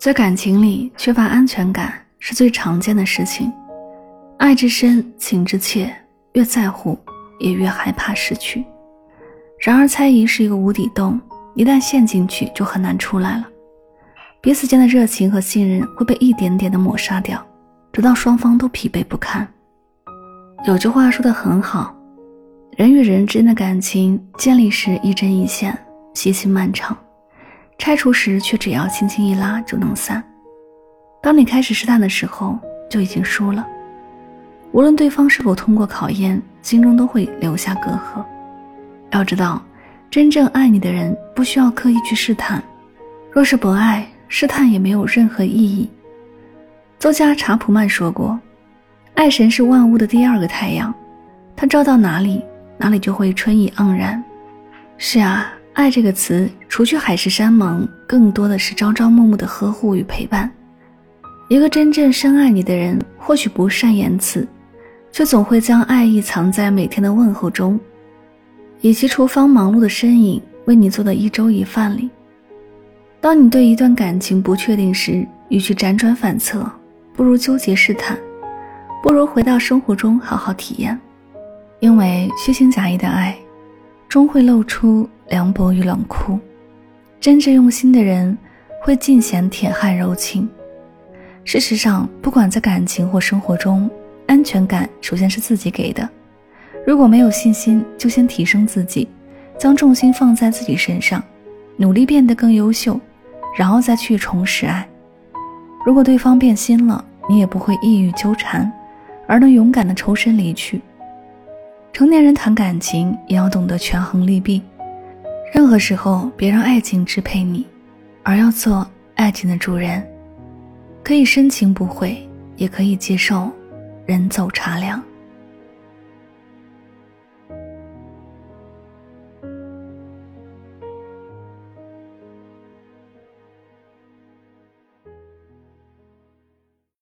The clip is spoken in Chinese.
在感情里缺乏安全感是最常见的事情，爱之深，情之切，越在乎也越害怕失去。然而，猜疑是一个无底洞，一旦陷进去就很难出来了。彼此间的热情和信任会被一点点的抹杀掉，直到双方都疲惫不堪。有句话说的很好，人与人之间的感情建立时一针一线，细心漫长。拆除时却只要轻轻一拉就能散。当你开始试探的时候，就已经输了。无论对方是否通过考验，心中都会留下隔阂。要知道，真正爱你的人不需要刻意去试探。若是不爱，试探也没有任何意义。作家查普曼说过：“爱神是万物的第二个太阳，它照到哪里，哪里就会春意盎然。”是啊。爱这个词，除去海誓山盟，更多的是朝朝暮暮的呵护与陪伴。一个真正深爱你的人，或许不善言辞，却总会将爱意藏在每天的问候中，以及厨房忙碌的身影为你做的一粥一饭里。当你对一段感情不确定时，与其辗转反侧，不如纠结试探，不如回到生活中好好体验，因为虚情假意的爱。终会露出凉薄与冷酷，真正用心的人会尽显铁汉柔情。事实上，不管在感情或生活中，安全感首先是自己给的。如果没有信心，就先提升自己，将重心放在自己身上，努力变得更优秀，然后再去重拾爱。如果对方变心了，你也不会抑郁纠缠，而能勇敢的抽身离去。成年人谈感情也要懂得权衡利弊，任何时候别让爱情支配你，而要做爱情的主人。可以深情不悔，也可以接受人走茶凉。